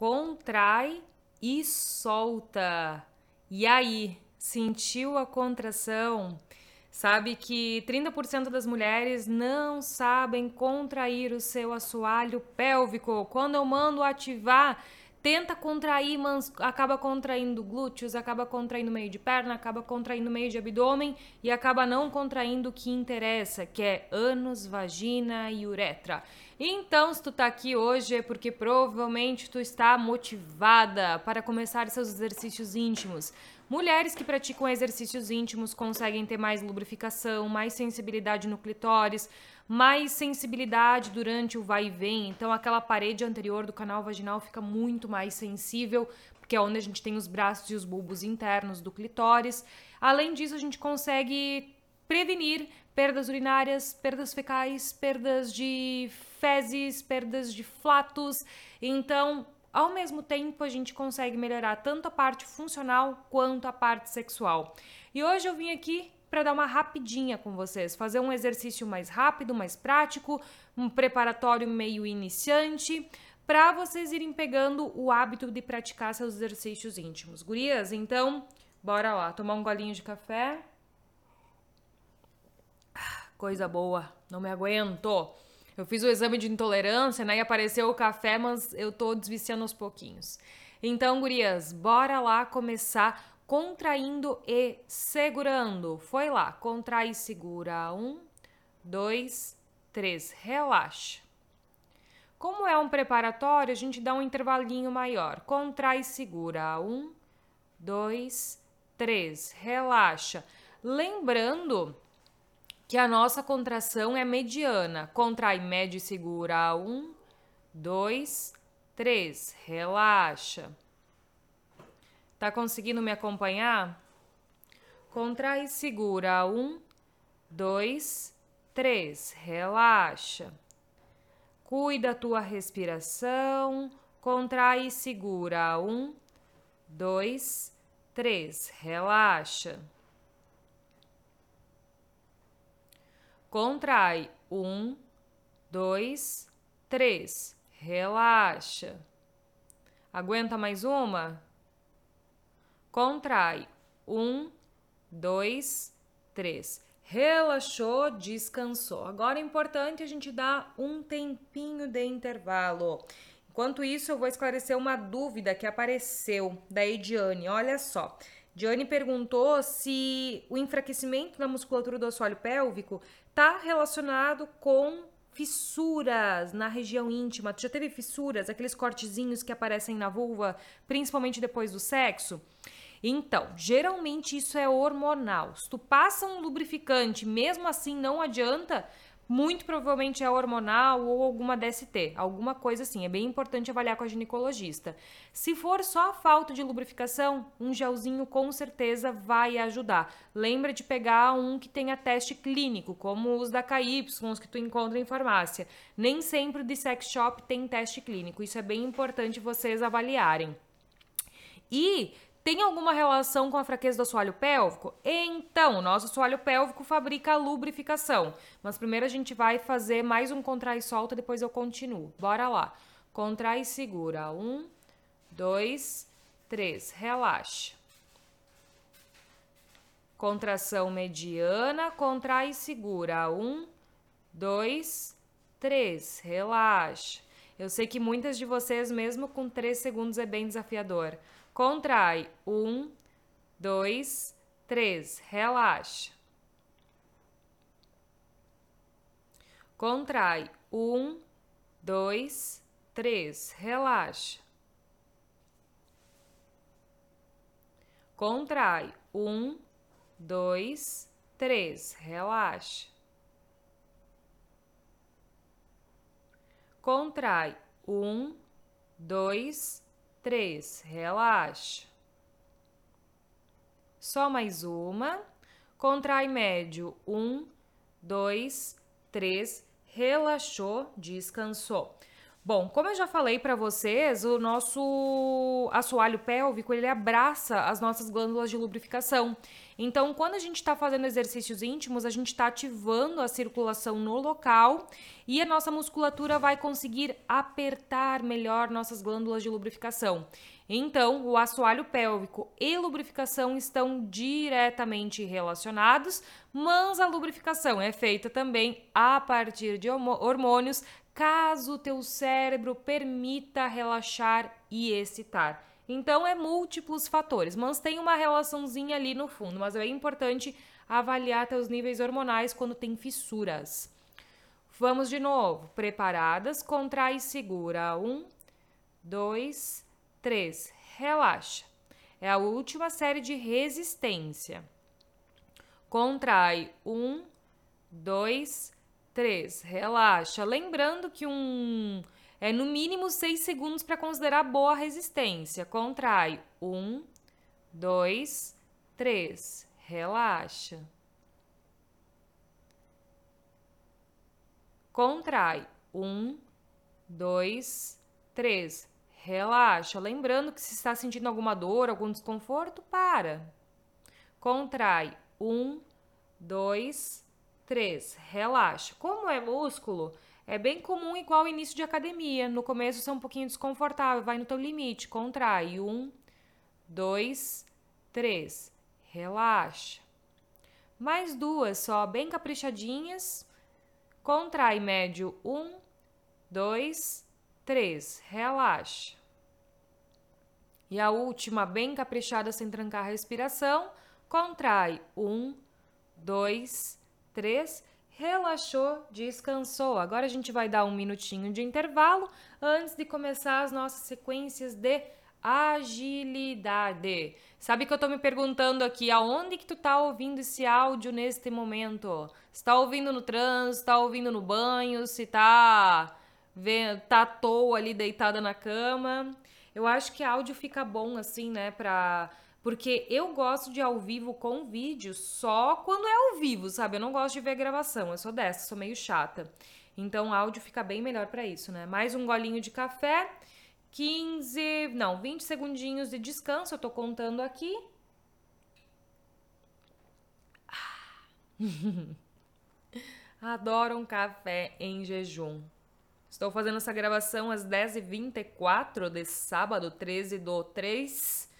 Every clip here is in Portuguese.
contrai e solta. E aí, sentiu a contração? Sabe que 30% das mulheres não sabem contrair o seu assoalho pélvico. Quando eu mando ativar, tenta contrair, mas acaba contraindo glúteos, acaba contraindo meio de perna, acaba contraindo meio de abdômen e acaba não contraindo o que interessa, que é ânus, vagina e uretra. Então, se tu tá aqui hoje é porque provavelmente tu está motivada para começar seus exercícios íntimos. Mulheres que praticam exercícios íntimos conseguem ter mais lubrificação, mais sensibilidade no clitóris, mais sensibilidade durante o vai e vem. Então, aquela parede anterior do canal vaginal fica muito mais sensível, porque é onde a gente tem os braços e os bulbos internos do clitóris. Além disso, a gente consegue prevenir perdas urinárias, perdas fecais, perdas de fezes, perdas de flatos. Então, ao mesmo tempo, a gente consegue melhorar tanto a parte funcional quanto a parte sexual. E hoje eu vim aqui para dar uma rapidinha com vocês, fazer um exercício mais rápido, mais prático, um preparatório meio iniciante, para vocês irem pegando o hábito de praticar seus exercícios íntimos. Gurias, então, bora lá, tomar um golinho de café. Coisa boa, não me aguento. Eu fiz o exame de intolerância, né? E apareceu o café, mas eu tô desviciando aos pouquinhos. Então, gurias, bora lá começar contraindo e segurando. Foi lá, contrai e segura. Um, dois, três. Relaxa. Como é um preparatório, a gente dá um intervalinho maior. Contrai e segura. Um, dois, três. Relaxa. Lembrando que a nossa contração é mediana. Contrai médio e segura. Um, dois, três. Relaxa. Tá conseguindo me acompanhar? Contrai e segura. Um, dois, três. Relaxa. Cuida a tua respiração. Contrai e segura. Um, dois, três. Relaxa. Contrai. Um, dois, três. Relaxa. Aguenta mais uma? Contrai. Um, dois, três. Relaxou, descansou. Agora é importante a gente dar um tempinho de intervalo. Enquanto isso, eu vou esclarecer uma dúvida que apareceu da Ediane. Olha só. Diane perguntou se o enfraquecimento da musculatura do assoalho pélvico está relacionado com fissuras na região íntima. Tu já teve fissuras, aqueles cortezinhos que aparecem na vulva, principalmente depois do sexo? Então, geralmente isso é hormonal. Se tu passa um lubrificante, mesmo assim não adianta, muito provavelmente é hormonal ou alguma DST, alguma coisa assim. É bem importante avaliar com a ginecologista. Se for só falta de lubrificação, um gelzinho com certeza vai ajudar. Lembra de pegar um que tenha teste clínico, como os da KY, os que tu encontra em farmácia. Nem sempre de sex shop tem teste clínico. Isso é bem importante vocês avaliarem. E tem alguma relação com a fraqueza do assoalho pélvico? Então, nosso assoalho pélvico fabrica a lubrificação. Mas primeiro a gente vai fazer mais um contrai e solta, depois eu continuo. Bora lá. Contrai e segura. Um, dois, três. Relaxa. Contração mediana, contrai e segura. Um, dois, três. Relaxa. Eu sei que muitas de vocês, mesmo com três segundos, é bem desafiador. Contrai. Um, dois, três. Relaxa. Contrai. Um, dois, três. Relaxa. Contrai. Um, dois, três. Relaxa. Contrai. Um, dois, três, relaxa. Só mais uma. Contrai médio, um, dois, três, relaxou, descansou. Bom, como eu já falei para vocês, o nosso assoalho pélvico ele abraça as nossas glândulas de lubrificação. Então, quando a gente está fazendo exercícios íntimos, a gente está ativando a circulação no local e a nossa musculatura vai conseguir apertar melhor nossas glândulas de lubrificação. Então, o assoalho pélvico e lubrificação estão diretamente relacionados, mas a lubrificação é feita também a partir de hormônios caso o teu cérebro permita relaxar e excitar. Então é múltiplos fatores, mas tem uma relaçãozinha ali no fundo, mas é importante avaliar teus níveis hormonais quando tem fissuras. Vamos de novo. Preparadas? Contrai e segura. Um, dois, três. Relaxa. É a última série de resistência. Contrai. Um, dois, 3. Relaxa. Lembrando que um é no mínimo 6 segundos para considerar boa resistência. Contrai. 1, 2, 3. Relaxa. Contrai. 1, 2, 3. Relaxa. Lembrando que se está sentindo alguma dor, algum desconforto, para. Contrai. 1, 2, 3. 3. Relaxa. Como é músculo, é bem comum igual ao início de academia. No começo você é um pouquinho desconfortável, vai no teu limite, contrai. 1, 2, 3. Relaxa. Mais duas só, bem caprichadinhas. Contrai médio. 1, 2, 3. Relaxa. E a última, bem caprichada, sem trancar a respiração. Contrai. 1, 2, 3 três, relaxou, descansou. Agora a gente vai dar um minutinho de intervalo antes de começar as nossas sequências de agilidade. Sabe que eu tô me perguntando aqui, aonde que tu tá ouvindo esse áudio neste momento? Se tá ouvindo no trânsito, tá ouvindo no banho, se tá tá à toa ali deitada na cama. Eu acho que áudio fica bom assim, né, pra porque eu gosto de ao vivo com vídeo só quando é ao vivo, sabe? Eu não gosto de ver gravação, eu sou dessa, sou meio chata. Então áudio fica bem melhor para isso, né? Mais um golinho de café, 15, não, 20 segundinhos de descanso, eu tô contando aqui. Adoro um café em jejum. Estou fazendo essa gravação às 10h24 de sábado, 13 do 3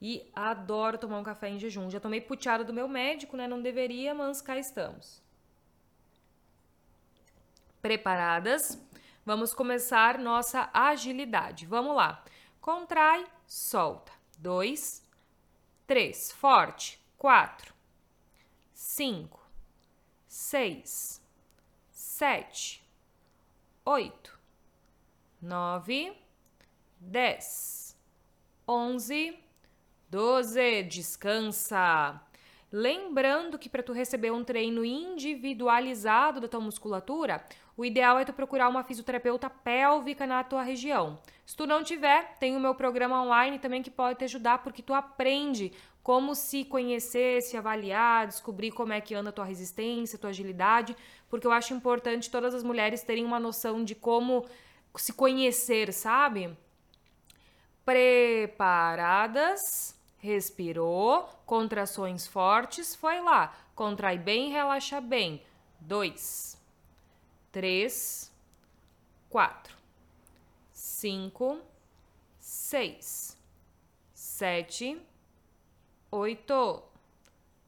e adoro tomar um café em jejum. Já tomei puteada do meu médico, né? Não deveria, mas cá estamos. Preparadas? Vamos começar nossa agilidade. Vamos lá. Contrai, solta. Dois, três, forte. Quatro, cinco, seis, sete, oito, nove, dez, onze 12. Descansa. Lembrando que para tu receber um treino individualizado da tua musculatura, o ideal é tu procurar uma fisioterapeuta pélvica na tua região. Se tu não tiver, tem o meu programa online também que pode te ajudar porque tu aprende como se conhecer, se avaliar, descobrir como é que anda a tua resistência, tua agilidade, porque eu acho importante todas as mulheres terem uma noção de como se conhecer, sabe? Preparadas? Respirou, contrações fortes, foi lá. Contrai bem, relaxa bem. Dois, três, quatro, cinco, seis, sete, oito,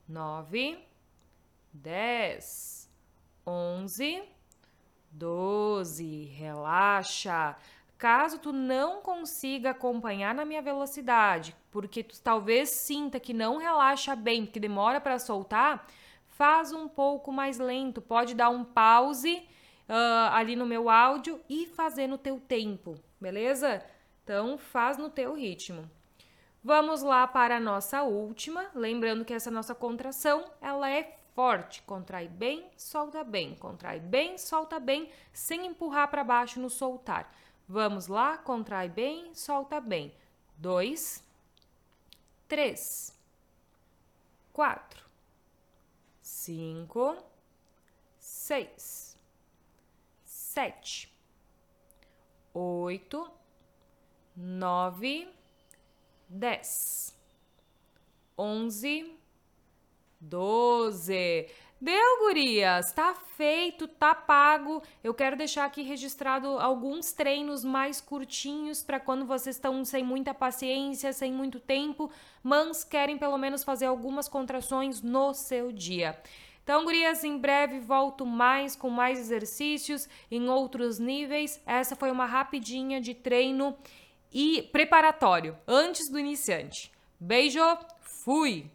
nove, dez, onze, doze. Relaxa. Caso tu não consiga acompanhar na minha velocidade, porque tu talvez sinta que não relaxa bem, que demora para soltar, faz um pouco mais lento. Pode dar um pause uh, ali no meu áudio e fazer no teu tempo, beleza? Então faz no teu ritmo. Vamos lá para a nossa última, lembrando que essa nossa contração, ela é forte, contrai bem, solta bem, contrai bem, solta bem, sem empurrar para baixo no soltar. Vamos lá, contrai bem, solta bem. Dois, três, quatro, cinco, seis, sete, oito, nove, dez, onze, doze. Deu, gurias? Tá feito, tá pago. Eu quero deixar aqui registrado alguns treinos mais curtinhos para quando vocês estão sem muita paciência, sem muito tempo, mas querem pelo menos fazer algumas contrações no seu dia. Então, gurias, em breve volto mais com mais exercícios em outros níveis. Essa foi uma rapidinha de treino e preparatório antes do iniciante. Beijo, fui!